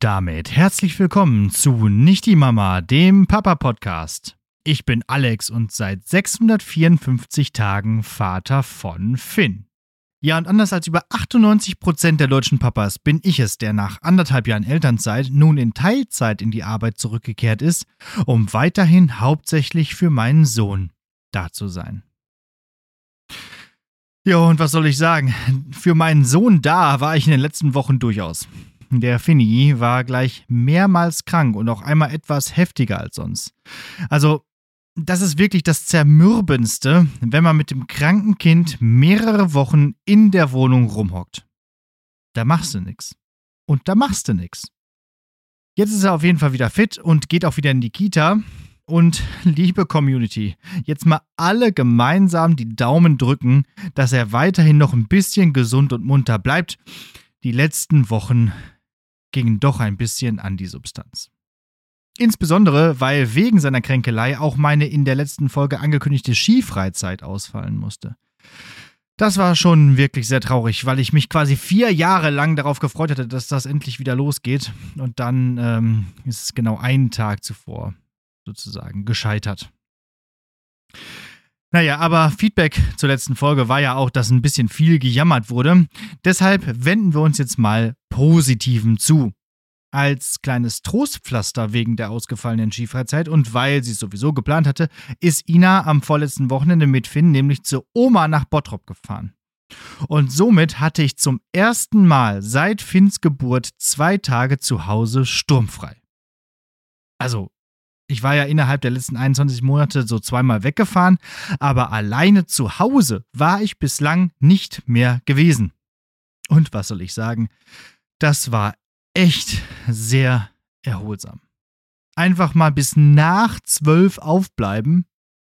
Damit herzlich willkommen zu Nicht die Mama, dem Papa-Podcast. Ich bin Alex und seit 654 Tagen Vater von Finn. Ja, und anders als über 98% der deutschen Papas bin ich es, der nach anderthalb Jahren Elternzeit nun in Teilzeit in die Arbeit zurückgekehrt ist, um weiterhin hauptsächlich für meinen Sohn da zu sein. Ja, und was soll ich sagen? Für meinen Sohn da war ich in den letzten Wochen durchaus. Der Finny war gleich mehrmals krank und auch einmal etwas heftiger als sonst. Also, das ist wirklich das Zermürbendste, wenn man mit dem kranken Kind mehrere Wochen in der Wohnung rumhockt. Da machst du nix. Und da machst du nix. Jetzt ist er auf jeden Fall wieder fit und geht auch wieder in die Kita. Und liebe Community, jetzt mal alle gemeinsam die Daumen drücken, dass er weiterhin noch ein bisschen gesund und munter bleibt. Die letzten Wochen gingen doch ein bisschen an die Substanz. Insbesondere, weil wegen seiner Kränkelei auch meine in der letzten Folge angekündigte Skifreizeit ausfallen musste. Das war schon wirklich sehr traurig, weil ich mich quasi vier Jahre lang darauf gefreut hatte, dass das endlich wieder losgeht. Und dann ähm, ist es genau einen Tag zuvor sozusagen gescheitert. Naja, aber Feedback zur letzten Folge war ja auch, dass ein bisschen viel gejammert wurde. Deshalb wenden wir uns jetzt mal Positiven zu. Als kleines Trostpflaster wegen der ausgefallenen Skifreizeit und weil sie es sowieso geplant hatte, ist Ina am vorletzten Wochenende mit Finn nämlich zur Oma nach Bottrop gefahren. Und somit hatte ich zum ersten Mal seit Finns Geburt zwei Tage zu Hause sturmfrei. Also ich war ja innerhalb der letzten 21 Monate so zweimal weggefahren, aber alleine zu Hause war ich bislang nicht mehr gewesen. Und was soll ich sagen? Das war echt sehr erholsam. Einfach mal bis nach zwölf aufbleiben,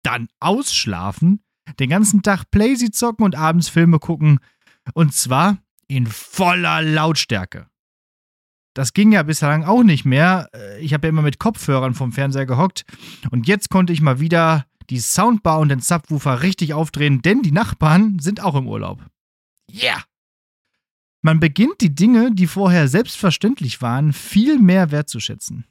dann ausschlafen, den ganzen Tag Playsy zocken und abends Filme gucken. Und zwar in voller Lautstärke. Das ging ja bislang auch nicht mehr. Äh, ich habe ja immer mit Kopfhörern vom Fernseher gehockt. Und jetzt konnte ich mal wieder die Soundbar und den Subwoofer richtig aufdrehen, denn die Nachbarn sind auch im Urlaub. Yeah! Man beginnt die Dinge, die vorher selbstverständlich waren, viel mehr wertzuschätzen.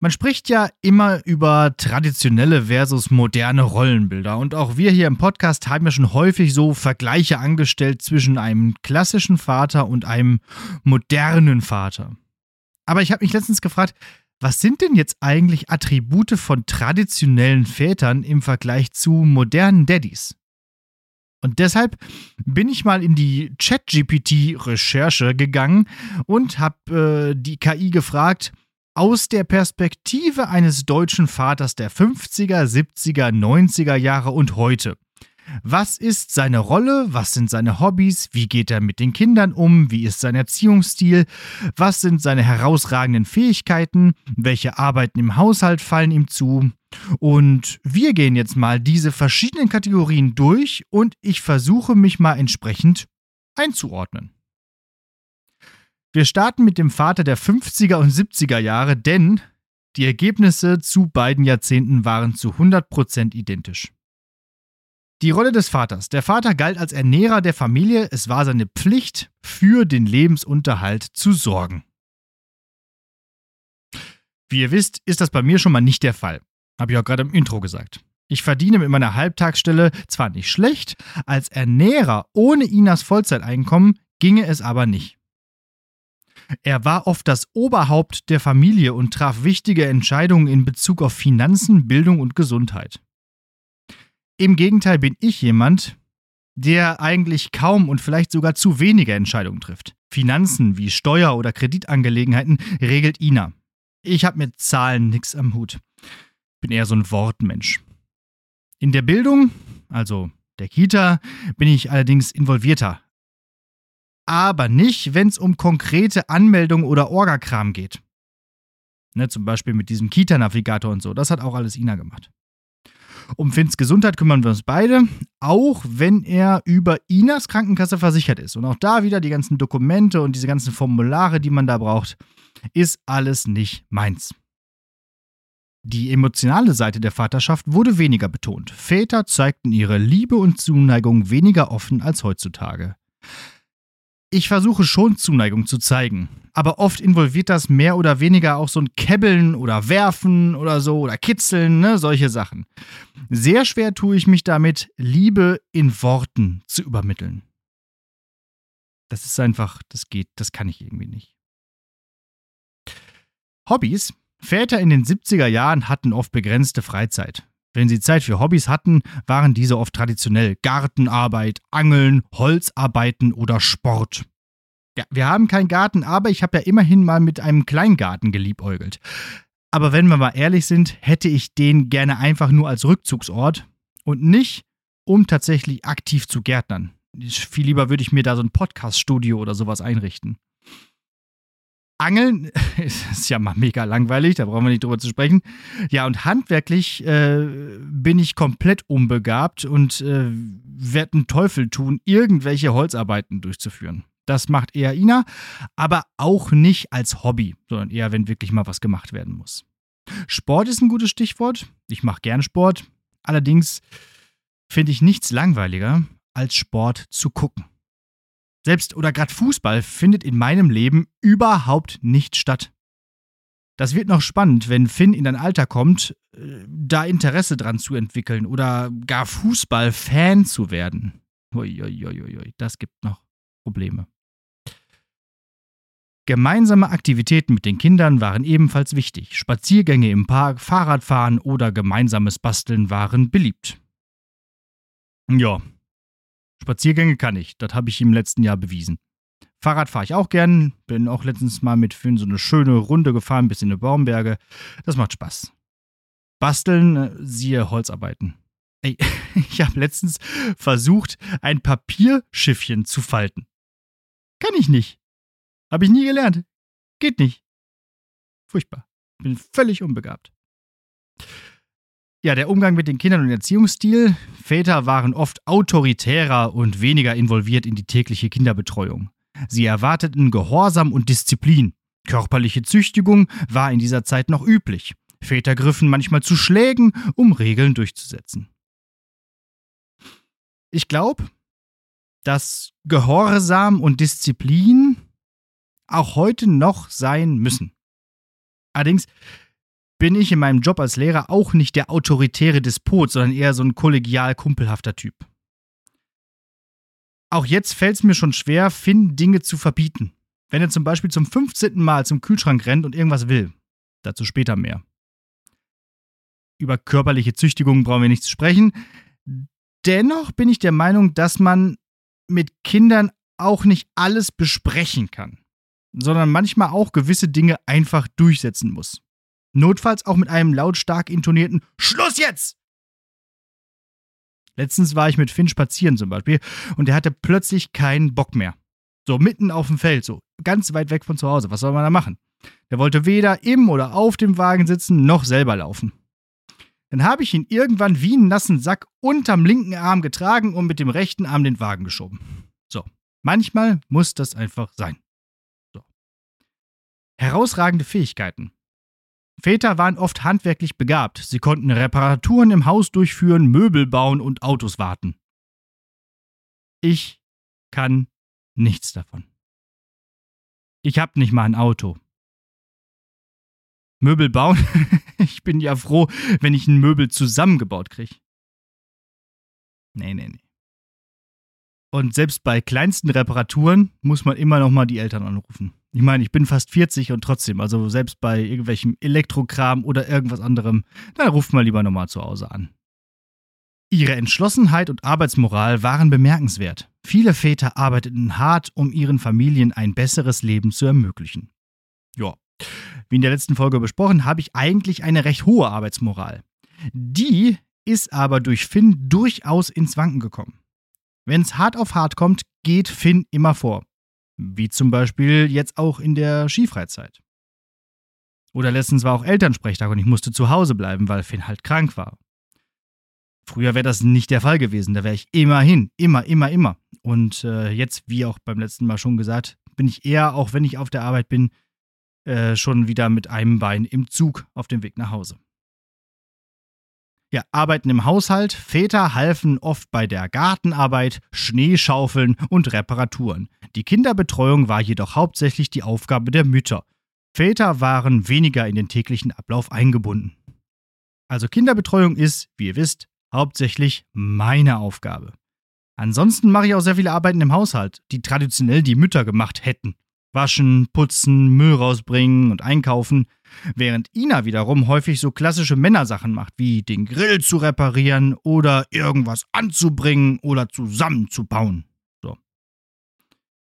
Man spricht ja immer über traditionelle versus moderne Rollenbilder und auch wir hier im Podcast haben ja schon häufig so Vergleiche angestellt zwischen einem klassischen Vater und einem modernen Vater. Aber ich habe mich letztens gefragt, was sind denn jetzt eigentlich Attribute von traditionellen Vätern im Vergleich zu modernen Daddys? Und deshalb bin ich mal in die ChatGPT-Recherche gegangen und habe äh, die KI gefragt, aus der Perspektive eines deutschen Vaters der 50er, 70er, 90er Jahre und heute. Was ist seine Rolle? Was sind seine Hobbys? Wie geht er mit den Kindern um? Wie ist sein Erziehungsstil? Was sind seine herausragenden Fähigkeiten? Welche Arbeiten im Haushalt fallen ihm zu? Und wir gehen jetzt mal diese verschiedenen Kategorien durch und ich versuche mich mal entsprechend einzuordnen. Wir starten mit dem Vater der 50er und 70er Jahre, denn die Ergebnisse zu beiden Jahrzehnten waren zu 100% identisch. Die Rolle des Vaters. Der Vater galt als Ernährer der Familie, es war seine Pflicht, für den Lebensunterhalt zu sorgen. Wie ihr wisst, ist das bei mir schon mal nicht der Fall. Habe ich auch gerade im Intro gesagt. Ich verdiene mit meiner Halbtagsstelle zwar nicht schlecht, als Ernährer ohne Inas Vollzeiteinkommen ginge es aber nicht. Er war oft das Oberhaupt der Familie und traf wichtige Entscheidungen in Bezug auf Finanzen, Bildung und Gesundheit. Im Gegenteil bin ich jemand, der eigentlich kaum und vielleicht sogar zu wenige Entscheidungen trifft. Finanzen wie Steuer- oder Kreditangelegenheiten regelt Ina. Ich habe mit Zahlen nichts am Hut. Bin eher so ein Wortmensch. In der Bildung, also der Kita, bin ich allerdings involvierter, aber nicht, wenn es um konkrete Anmeldungen oder Orgakram geht. Ne, zum Beispiel mit diesem Kita-Navigator und so. Das hat auch alles Ina gemacht. Um Finns Gesundheit kümmern wir uns beide, auch wenn er über Inas Krankenkasse versichert ist. Und auch da wieder die ganzen Dokumente und diese ganzen Formulare, die man da braucht, ist alles nicht meins. Die emotionale Seite der Vaterschaft wurde weniger betont. Väter zeigten ihre Liebe und Zuneigung weniger offen als heutzutage. Ich versuche schon Zuneigung zu zeigen, aber oft involviert das mehr oder weniger auch so ein Kebbeln oder Werfen oder so oder Kitzeln, ne, solche Sachen. Sehr schwer tue ich mich damit, Liebe in Worten zu übermitteln. Das ist einfach, das geht, das kann ich irgendwie nicht. Hobbys. Väter in den 70er Jahren hatten oft begrenzte Freizeit. Wenn sie Zeit für Hobbys hatten, waren diese oft traditionell Gartenarbeit, Angeln, Holzarbeiten oder Sport. Ja, wir haben keinen Garten, aber ich habe ja immerhin mal mit einem Kleingarten geliebäugelt. Aber wenn wir mal ehrlich sind, hätte ich den gerne einfach nur als Rückzugsort und nicht, um tatsächlich aktiv zu gärtnern. Viel lieber würde ich mir da so ein Podcast-Studio oder sowas einrichten. Angeln ist ja mal mega langweilig, da brauchen wir nicht drüber zu sprechen. Ja, und handwerklich äh, bin ich komplett unbegabt und äh, werde einen Teufel tun, irgendwelche Holzarbeiten durchzuführen. Das macht eher Ina, aber auch nicht als Hobby, sondern eher, wenn wirklich mal was gemacht werden muss. Sport ist ein gutes Stichwort. Ich mache gern Sport. Allerdings finde ich nichts langweiliger, als Sport zu gucken. Selbst oder gerade Fußball findet in meinem Leben überhaupt nicht statt. Das wird noch spannend, wenn Finn in ein Alter kommt, äh, da Interesse dran zu entwickeln oder gar Fußballfan zu werden. Uiuiuiui, das gibt noch Probleme. Gemeinsame Aktivitäten mit den Kindern waren ebenfalls wichtig. Spaziergänge im Park, Fahrradfahren oder gemeinsames Basteln waren beliebt. Ja, Spaziergänge kann ich, das habe ich im letzten Jahr bewiesen. Fahrrad fahre ich auch gern, bin auch letztens mal mit Finn so eine schöne Runde gefahren bis in die Baumberge. Das macht Spaß. Basteln, äh, siehe Holzarbeiten. Ey, ich habe letztens versucht, ein Papierschiffchen zu falten. Kann ich nicht. Habe ich nie gelernt. Geht nicht. Furchtbar. Bin völlig unbegabt. Ja, der Umgang mit den Kindern und Erziehungsstil. Väter waren oft autoritärer und weniger involviert in die tägliche Kinderbetreuung. Sie erwarteten Gehorsam und Disziplin. Körperliche Züchtigung war in dieser Zeit noch üblich. Väter griffen manchmal zu Schlägen, um Regeln durchzusetzen. Ich glaube, dass Gehorsam und Disziplin auch heute noch sein müssen. Allerdings bin ich in meinem Job als Lehrer auch nicht der autoritäre Despot, sondern eher so ein kollegial kumpelhafter Typ. Auch jetzt fällt es mir schon schwer, Finn Dinge zu verbieten. Wenn er zum Beispiel zum 15. Mal zum Kühlschrank rennt und irgendwas will. Dazu später mehr. Über körperliche Züchtigung brauchen wir nicht zu sprechen. Dennoch bin ich der Meinung, dass man mit Kindern auch nicht alles besprechen kann, sondern manchmal auch gewisse Dinge einfach durchsetzen muss. Notfalls auch mit einem lautstark intonierten Schluss jetzt! Letztens war ich mit Finn spazieren zum Beispiel und er hatte plötzlich keinen Bock mehr. So mitten auf dem Feld, so ganz weit weg von zu Hause. Was soll man da machen? Der wollte weder im oder auf dem Wagen sitzen noch selber laufen. Dann habe ich ihn irgendwann wie einen nassen Sack unterm linken Arm getragen und mit dem rechten Arm den Wagen geschoben. So, manchmal muss das einfach sein. So. Herausragende Fähigkeiten. Väter waren oft handwerklich begabt. Sie konnten Reparaturen im Haus durchführen, Möbel bauen und Autos warten. Ich kann nichts davon. Ich hab nicht mal ein Auto. Möbel bauen? ich bin ja froh, wenn ich ein Möbel zusammengebaut kriege. Nee, nee, nee. Und selbst bei kleinsten Reparaturen muss man immer noch mal die Eltern anrufen. Ich meine, ich bin fast 40 und trotzdem, also selbst bei irgendwelchem Elektrokram oder irgendwas anderem, da ruft man lieber nochmal zu Hause an. Ihre Entschlossenheit und Arbeitsmoral waren bemerkenswert. Viele Väter arbeiteten hart, um ihren Familien ein besseres Leben zu ermöglichen. Ja, wie in der letzten Folge besprochen, habe ich eigentlich eine recht hohe Arbeitsmoral. Die ist aber durch Finn durchaus ins Wanken gekommen. Wenn es hart auf hart kommt, geht Finn immer vor. Wie zum Beispiel jetzt auch in der Skifreizeit. Oder letztens war auch Elternsprechtag und ich musste zu Hause bleiben, weil Finn halt krank war. Früher wäre das nicht der Fall gewesen. Da wäre ich immer hin. Immer, immer, immer. Und äh, jetzt, wie auch beim letzten Mal schon gesagt, bin ich eher, auch wenn ich auf der Arbeit bin, äh, schon wieder mit einem Bein im Zug auf dem Weg nach Hause. Ja, Arbeiten im Haushalt. Väter halfen oft bei der Gartenarbeit, Schneeschaufeln und Reparaturen. Die Kinderbetreuung war jedoch hauptsächlich die Aufgabe der Mütter. Väter waren weniger in den täglichen Ablauf eingebunden. Also Kinderbetreuung ist, wie ihr wisst, hauptsächlich meine Aufgabe. Ansonsten mache ich auch sehr viele Arbeiten im Haushalt, die traditionell die Mütter gemacht hätten. Waschen, putzen, Müll rausbringen und einkaufen, während Ina wiederum häufig so klassische Männersachen macht, wie den Grill zu reparieren oder irgendwas anzubringen oder zusammenzubauen. So.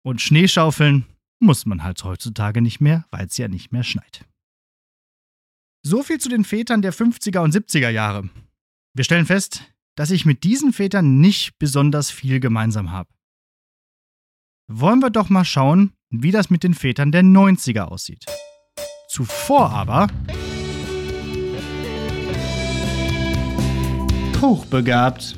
Und Schneeschaufeln muss man halt heutzutage nicht mehr, weil es ja nicht mehr schneit. So viel zu den Vätern der 50er und 70er Jahre. Wir stellen fest, dass ich mit diesen Vätern nicht besonders viel gemeinsam habe. Wollen wir doch mal schauen, wie das mit den Vätern der 90er aussieht. Zuvor aber. Hochbegabt.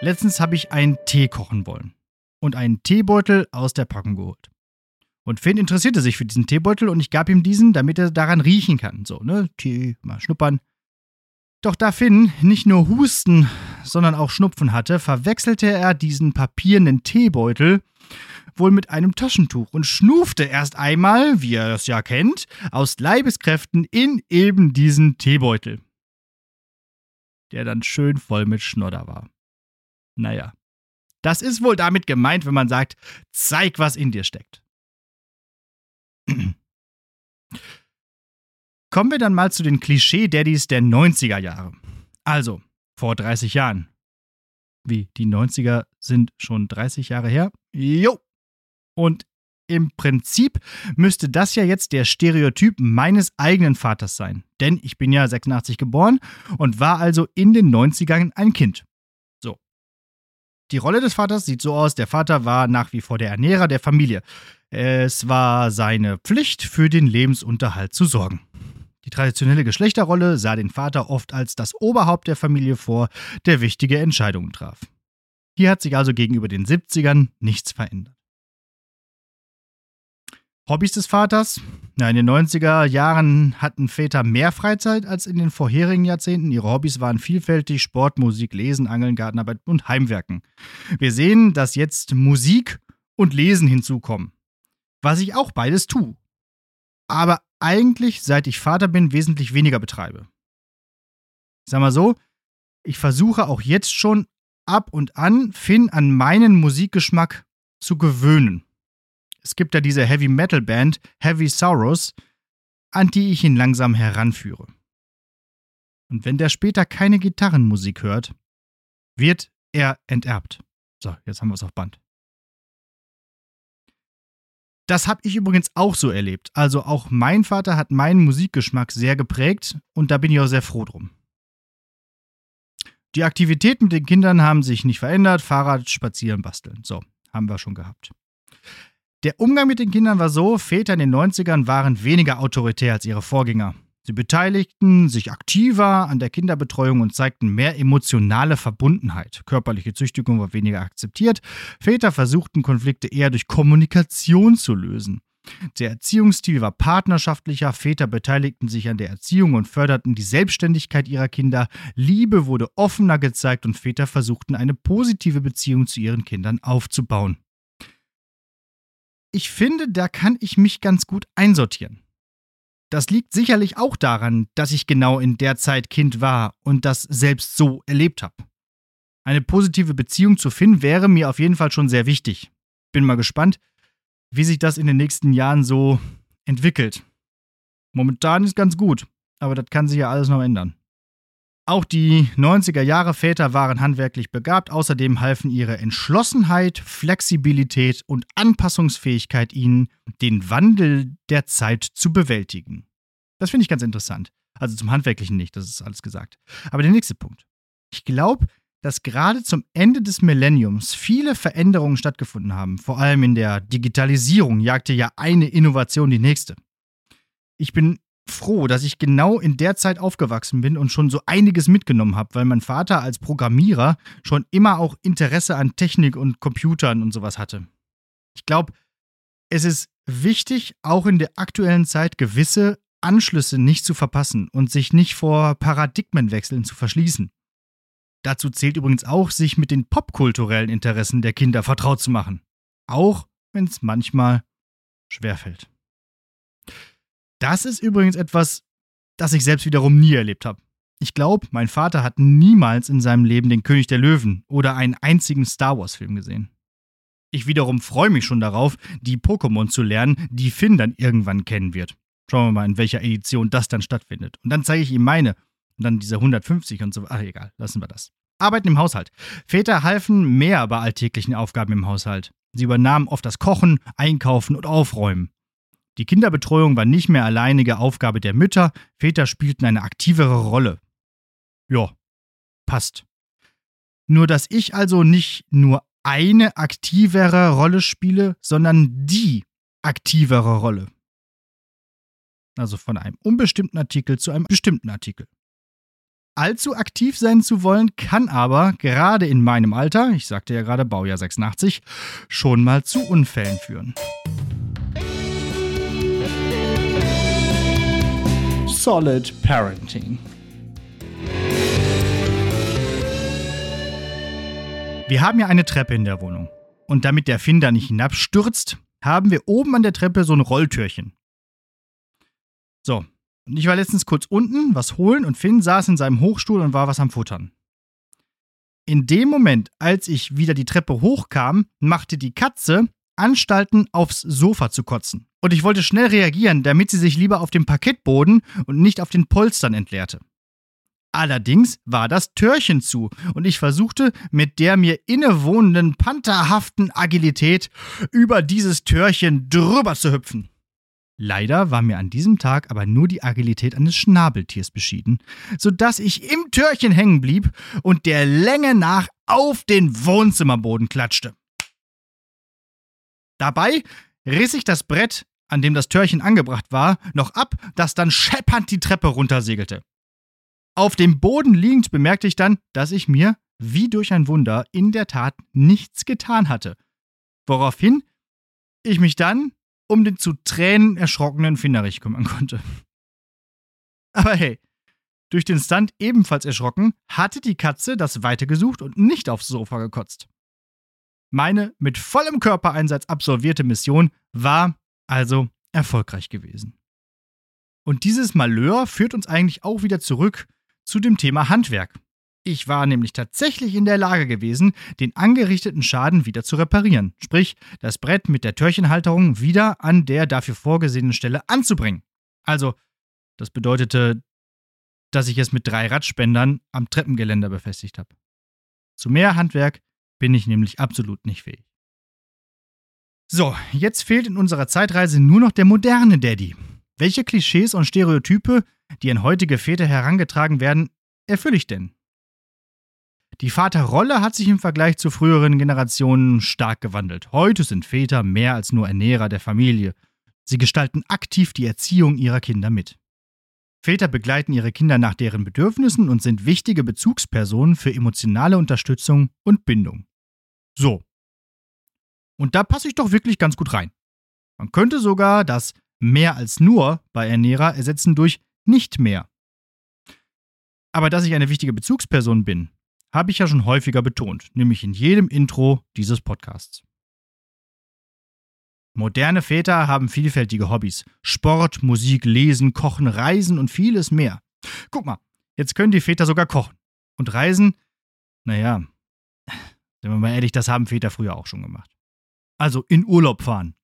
Letztens habe ich einen Tee kochen wollen und einen Teebeutel aus der Packung geholt. Und Finn interessierte sich für diesen Teebeutel und ich gab ihm diesen, damit er daran riechen kann. So, ne? Tee, mal schnuppern. Doch da Finn nicht nur Husten, sondern auch Schnupfen hatte, verwechselte er diesen papierenden Teebeutel wohl mit einem Taschentuch und schnufte erst einmal, wie er es ja kennt, aus Leibeskräften in eben diesen Teebeutel. Der dann schön voll mit Schnodder war. Naja. Das ist wohl damit gemeint, wenn man sagt, zeig, was in dir steckt. Kommen wir dann mal zu den Klischee-Daddys der 90er Jahre. Also, vor 30 Jahren. Wie, die 90er sind schon 30 Jahre her? Jo. Und im Prinzip müsste das ja jetzt der Stereotyp meines eigenen Vaters sein. Denn ich bin ja 86 geboren und war also in den 90ern ein Kind. So. Die Rolle des Vaters sieht so aus, der Vater war nach wie vor der Ernährer der Familie. Es war seine Pflicht, für den Lebensunterhalt zu sorgen. Die traditionelle Geschlechterrolle sah den Vater oft als das Oberhaupt der Familie vor, der wichtige Entscheidungen traf. Hier hat sich also gegenüber den 70ern nichts verändert. Hobbys des Vaters? Na, in den 90er Jahren hatten Väter mehr Freizeit als in den vorherigen Jahrzehnten. Ihre Hobbys waren vielfältig: Sport, Musik, Lesen, Angeln, Gartenarbeit und Heimwerken. Wir sehen, dass jetzt Musik und Lesen hinzukommen was ich auch beides tue. Aber eigentlich, seit ich Vater bin, wesentlich weniger betreibe. Ich sag mal so, ich versuche auch jetzt schon ab und an Finn an meinen Musikgeschmack zu gewöhnen. Es gibt ja diese Heavy Metal Band Heavy Sorrows, an die ich ihn langsam heranführe. Und wenn der später keine Gitarrenmusik hört, wird er enterbt. So, jetzt haben wir es auf Band. Das habe ich übrigens auch so erlebt. Also auch mein Vater hat meinen Musikgeschmack sehr geprägt und da bin ich auch sehr froh drum. Die Aktivitäten mit den Kindern haben sich nicht verändert. Fahrrad, Spazieren, Basteln. So, haben wir schon gehabt. Der Umgang mit den Kindern war so, Väter in den 90ern waren weniger autoritär als ihre Vorgänger. Sie beteiligten sich aktiver an der Kinderbetreuung und zeigten mehr emotionale Verbundenheit. Körperliche Züchtigung war weniger akzeptiert. Väter versuchten Konflikte eher durch Kommunikation zu lösen. Der Erziehungsstil war partnerschaftlicher, Väter beteiligten sich an der Erziehung und förderten die Selbstständigkeit ihrer Kinder, Liebe wurde offener gezeigt und Väter versuchten eine positive Beziehung zu ihren Kindern aufzubauen. Ich finde, da kann ich mich ganz gut einsortieren. Das liegt sicherlich auch daran, dass ich genau in der Zeit Kind war und das selbst so erlebt habe. Eine positive Beziehung zu Finn wäre mir auf jeden Fall schon sehr wichtig. Bin mal gespannt, wie sich das in den nächsten Jahren so entwickelt. Momentan ist ganz gut, aber das kann sich ja alles noch ändern. Auch die 90er Jahre Väter waren handwerklich begabt, außerdem halfen ihre Entschlossenheit, Flexibilität und Anpassungsfähigkeit ihnen, den Wandel der Zeit zu bewältigen. Das finde ich ganz interessant. Also zum Handwerklichen nicht, das ist alles gesagt. Aber der nächste Punkt. Ich glaube, dass gerade zum Ende des Millenniums viele Veränderungen stattgefunden haben. Vor allem in der Digitalisierung jagte ja eine Innovation die nächste. Ich bin froh, dass ich genau in der Zeit aufgewachsen bin und schon so einiges mitgenommen habe, weil mein Vater als Programmierer schon immer auch Interesse an Technik und Computern und sowas hatte. Ich glaube, es ist wichtig, auch in der aktuellen Zeit gewisse Anschlüsse nicht zu verpassen und sich nicht vor Paradigmenwechseln zu verschließen. Dazu zählt übrigens auch, sich mit den popkulturellen Interessen der Kinder vertraut zu machen. Auch wenn es manchmal schwerfällt. Das ist übrigens etwas, das ich selbst wiederum nie erlebt habe. Ich glaube, mein Vater hat niemals in seinem Leben den König der Löwen oder einen einzigen Star Wars-Film gesehen. Ich wiederum freue mich schon darauf, die Pokémon zu lernen, die Finn dann irgendwann kennen wird. Schauen wir mal, in welcher Edition das dann stattfindet. Und dann zeige ich ihm meine. Und dann diese 150 und so. Ach, egal, lassen wir das. Arbeiten im Haushalt. Väter halfen mehr bei alltäglichen Aufgaben im Haushalt. Sie übernahmen oft das Kochen, Einkaufen und Aufräumen. Die Kinderbetreuung war nicht mehr alleinige Aufgabe der Mütter, Väter spielten eine aktivere Rolle. Ja, passt. Nur dass ich also nicht nur eine aktivere Rolle spiele, sondern die aktivere Rolle. Also von einem unbestimmten Artikel zu einem bestimmten Artikel. Allzu aktiv sein zu wollen, kann aber gerade in meinem Alter, ich sagte ja gerade Baujahr 86, schon mal zu Unfällen führen. Solid Parenting. Wir haben ja eine Treppe in der Wohnung. Und damit der Finder nicht hinabstürzt, haben wir oben an der Treppe so ein Rolltürchen. So, und ich war letztens kurz unten, was holen und Finn saß in seinem Hochstuhl und war was am Futtern. In dem Moment, als ich wieder die Treppe hochkam, machte die Katze Anstalten, aufs Sofa zu kotzen. Und ich wollte schnell reagieren, damit sie sich lieber auf dem Parkettboden und nicht auf den Polstern entleerte. Allerdings war das Türchen zu und ich versuchte mit der mir innewohnenden pantherhaften Agilität über dieses Türchen drüber zu hüpfen. Leider war mir an diesem Tag aber nur die Agilität eines Schnabeltiers beschieden, sodass ich im Türchen hängen blieb und der Länge nach auf den Wohnzimmerboden klatschte. Dabei riss ich das Brett, an dem das Törchen angebracht war, noch ab, das dann scheppernd die Treppe runtersegelte. Auf dem Boden liegend bemerkte ich dann, dass ich mir, wie durch ein Wunder, in der Tat nichts getan hatte. Woraufhin ich mich dann um den zu Tränen erschrockenen Finderich kümmern konnte. Aber hey, durch den Stunt ebenfalls erschrocken, hatte die Katze das Weite gesucht und nicht aufs Sofa gekotzt. Meine mit vollem Körpereinsatz absolvierte Mission war also erfolgreich gewesen. Und dieses Malheur führt uns eigentlich auch wieder zurück zu dem Thema Handwerk. Ich war nämlich tatsächlich in der Lage gewesen, den angerichteten Schaden wieder zu reparieren, sprich das Brett mit der Türchenhalterung wieder an der dafür vorgesehenen Stelle anzubringen. Also, das bedeutete, dass ich es mit drei Radspendern am Treppengeländer befestigt habe. Zu mehr Handwerk bin ich nämlich absolut nicht fähig. So, jetzt fehlt in unserer Zeitreise nur noch der moderne Daddy. Welche Klischees und Stereotype, die an heutige Väter herangetragen werden, erfülle ich denn? Die Vaterrolle hat sich im Vergleich zu früheren Generationen stark gewandelt. Heute sind Väter mehr als nur Ernährer der Familie. Sie gestalten aktiv die Erziehung ihrer Kinder mit. Väter begleiten ihre Kinder nach deren Bedürfnissen und sind wichtige Bezugspersonen für emotionale Unterstützung und Bindung. So. Und da passe ich doch wirklich ganz gut rein. Man könnte sogar das mehr als nur bei Ernährer ersetzen durch nicht mehr. Aber dass ich eine wichtige Bezugsperson bin, habe ich ja schon häufiger betont, nämlich in jedem Intro dieses Podcasts. Moderne Väter haben vielfältige Hobbys. Sport, Musik, Lesen, Kochen, Reisen und vieles mehr. Guck mal, jetzt können die Väter sogar kochen. Und Reisen, naja, sind wir mal ehrlich, das haben Väter früher auch schon gemacht. Also in Urlaub fahren.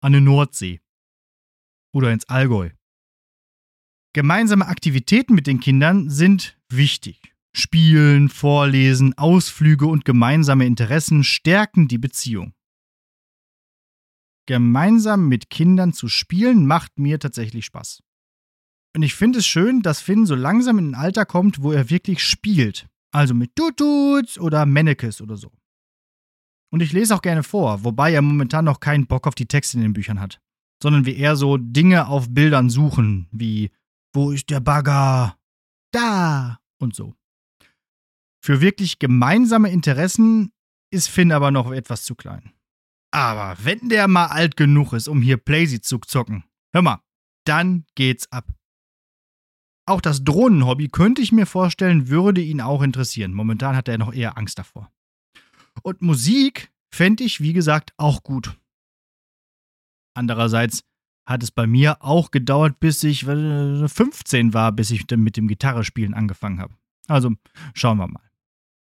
An die Nordsee. Oder ins Allgäu. Gemeinsame Aktivitäten mit den Kindern sind wichtig. Spielen, Vorlesen, Ausflüge und gemeinsame Interessen stärken die Beziehung. Gemeinsam mit Kindern zu spielen macht mir tatsächlich Spaß. Und ich finde es schön, dass Finn so langsam in ein Alter kommt, wo er wirklich spielt Also mit Tututs oder Mennekes oder so. Und ich lese auch gerne vor, wobei er momentan noch keinen Bock auf die Texte in den Büchern hat, sondern wir eher so Dinge auf Bildern suchen, wie Wo ist der Bagger? Da und so. Für wirklich gemeinsame Interessen ist Finn aber noch etwas zu klein. Aber wenn der mal alt genug ist, um hier Playsy zu zocken, hör mal, dann geht's ab. Auch das Drohnenhobby könnte ich mir vorstellen, würde ihn auch interessieren. Momentan hat er noch eher Angst davor. Und Musik fände ich, wie gesagt, auch gut. Andererseits hat es bei mir auch gedauert, bis ich 15 war, bis ich mit dem Gitarrespielen angefangen habe. Also schauen wir mal,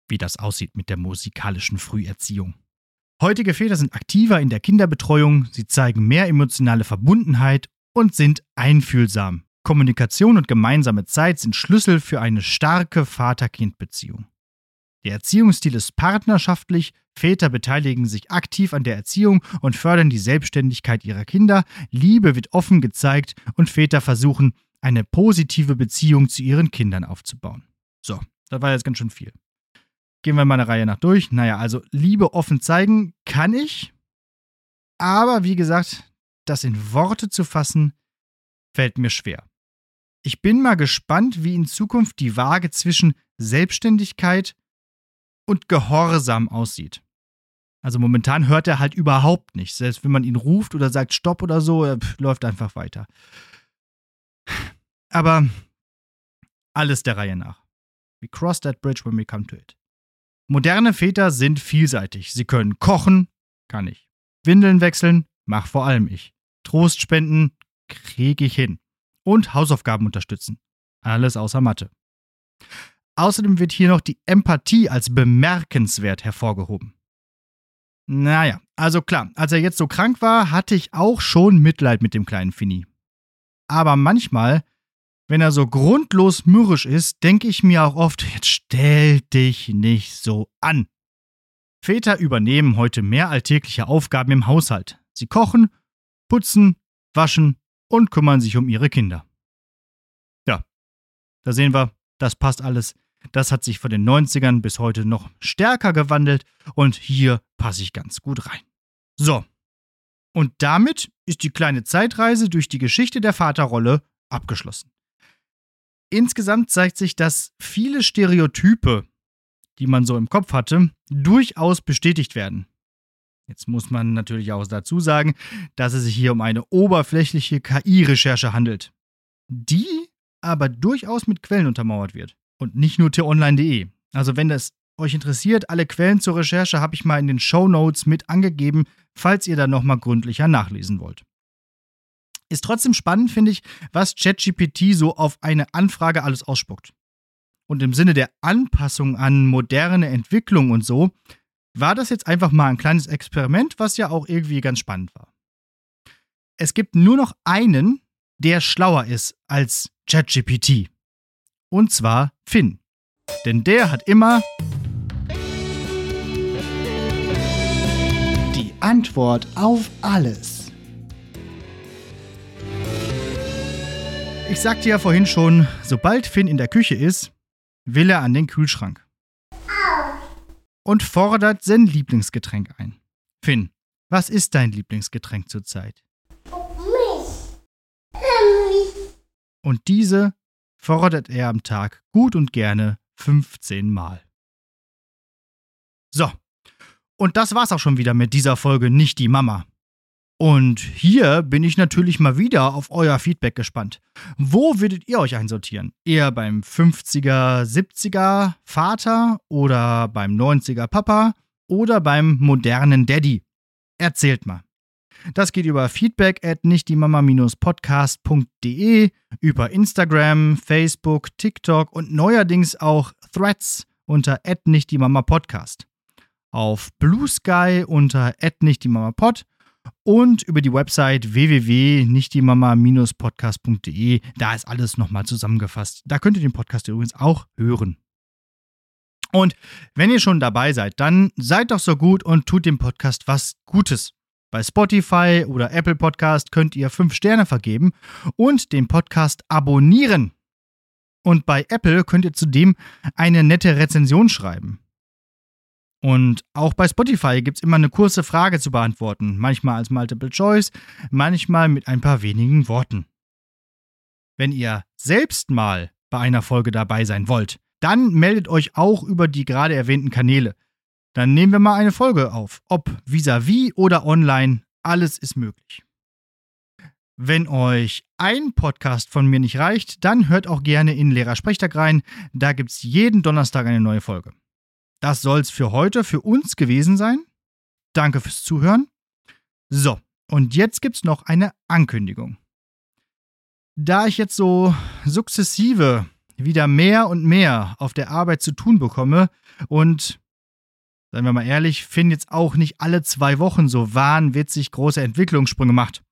wie das aussieht mit der musikalischen Früherziehung. Heutige Väter sind aktiver in der Kinderbetreuung, sie zeigen mehr emotionale Verbundenheit und sind einfühlsam. Kommunikation und gemeinsame Zeit sind Schlüssel für eine starke Vater-Kind-Beziehung. Der Erziehungsstil ist partnerschaftlich, Väter beteiligen sich aktiv an der Erziehung und fördern die Selbstständigkeit ihrer Kinder, Liebe wird offen gezeigt und Väter versuchen, eine positive Beziehung zu ihren Kindern aufzubauen. So, das war jetzt ganz schön viel. Gehen wir mal eine Reihe nach durch. Naja, also Liebe offen zeigen kann ich, aber wie gesagt, das in Worte zu fassen, fällt mir schwer. Ich bin mal gespannt, wie in Zukunft die Waage zwischen Selbstständigkeit und Gehorsam aussieht. Also momentan hört er halt überhaupt nicht. Selbst wenn man ihn ruft oder sagt Stopp oder so, er läuft einfach weiter. Aber alles der Reihe nach. We cross that bridge when we come to it. Moderne Väter sind vielseitig. Sie können kochen, kann ich. Windeln wechseln, mach vor allem ich. Trost spenden, kriege ich hin. Und Hausaufgaben unterstützen. Alles außer Mathe. Außerdem wird hier noch die Empathie als bemerkenswert hervorgehoben. Naja, also klar, als er jetzt so krank war, hatte ich auch schon Mitleid mit dem kleinen Finny. Aber manchmal, wenn er so grundlos mürrisch ist, denke ich mir auch oft, jetzt stell dich nicht so an. Väter übernehmen heute mehr alltägliche Aufgaben im Haushalt. Sie kochen, putzen, waschen und kümmern sich um ihre Kinder. Ja, da sehen wir, das passt alles. Das hat sich von den 90ern bis heute noch stärker gewandelt und hier passe ich ganz gut rein. So. Und damit ist die kleine Zeitreise durch die Geschichte der Vaterrolle abgeschlossen. Insgesamt zeigt sich, dass viele Stereotype, die man so im Kopf hatte, durchaus bestätigt werden. Jetzt muss man natürlich auch dazu sagen, dass es sich hier um eine oberflächliche KI-Recherche handelt, die aber durchaus mit Quellen untermauert wird und nicht nur t-online.de. Also wenn das euch interessiert, alle Quellen zur Recherche habe ich mal in den Show Notes mit angegeben, falls ihr da nochmal gründlicher nachlesen wollt. Ist trotzdem spannend, finde ich, was ChatGPT so auf eine Anfrage alles ausspuckt. Und im Sinne der Anpassung an moderne Entwicklung und so, war das jetzt einfach mal ein kleines Experiment, was ja auch irgendwie ganz spannend war. Es gibt nur noch einen, der schlauer ist als ChatGPT. Und zwar Finn. Denn der hat immer die Antwort auf alles. Ich sagte ja vorhin schon, sobald Finn in der Küche ist, will er an den Kühlschrank. Und fordert sein Lieblingsgetränk ein. Finn, was ist dein Lieblingsgetränk zurzeit? Und diese fordert er am Tag gut und gerne 15 Mal. So, und das war's auch schon wieder mit dieser Folge Nicht die Mama. Und hier bin ich natürlich mal wieder auf euer Feedback gespannt. Wo würdet ihr euch einsortieren? Eher beim 50er, 70er Vater oder beim 90er Papa oder beim modernen Daddy? Erzählt mal. Das geht über feedback at nichtdiemama-podcast.de, über Instagram, Facebook, TikTok und neuerdings auch Threads unter at nichtdiemama-podcast. Auf Blue Sky unter at nichtdiemama-pod und über die Website www.nichtdiemama-podcast.de. Da ist alles nochmal zusammengefasst. Da könnt ihr den Podcast übrigens auch hören. Und wenn ihr schon dabei seid, dann seid doch so gut und tut dem Podcast was Gutes. Bei Spotify oder Apple Podcast könnt ihr 5 Sterne vergeben und den Podcast abonnieren. Und bei Apple könnt ihr zudem eine nette Rezension schreiben. Und auch bei Spotify gibt es immer eine kurze Frage zu beantworten, manchmal als Multiple Choice, manchmal mit ein paar wenigen Worten. Wenn ihr selbst mal bei einer Folge dabei sein wollt, dann meldet euch auch über die gerade erwähnten Kanäle. Dann nehmen wir mal eine Folge auf. Ob vis-à-vis -vis oder online, alles ist möglich. Wenn euch ein Podcast von mir nicht reicht, dann hört auch gerne in Lehrersprechtag rein. Da gibt es jeden Donnerstag eine neue Folge. Das soll es für heute für uns gewesen sein. Danke fürs Zuhören. So, und jetzt gibt es noch eine Ankündigung. Da ich jetzt so sukzessive wieder mehr und mehr auf der Arbeit zu tun bekomme und, seien wir mal ehrlich, finden jetzt auch nicht alle zwei Wochen so wahnwitzig große Entwicklungssprünge macht,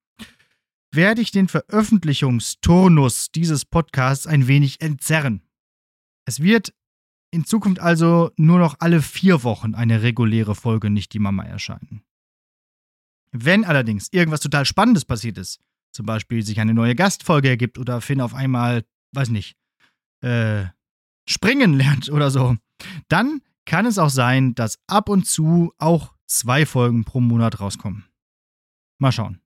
werde ich den Veröffentlichungsturnus dieses Podcasts ein wenig entzerren. Es wird in Zukunft also nur noch alle vier Wochen eine reguläre Folge Nicht die Mama erscheinen. Wenn allerdings irgendwas total Spannendes passiert ist, zum Beispiel sich eine neue Gastfolge ergibt oder Finn auf einmal, weiß nicht, äh, springen lernt oder so, dann kann es auch sein, dass ab und zu auch zwei Folgen pro Monat rauskommen. Mal schauen.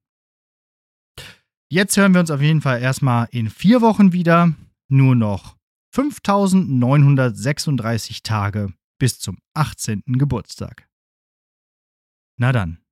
Jetzt hören wir uns auf jeden Fall erstmal in vier Wochen wieder. Nur noch 5936 Tage bis zum 18. Geburtstag. Na dann.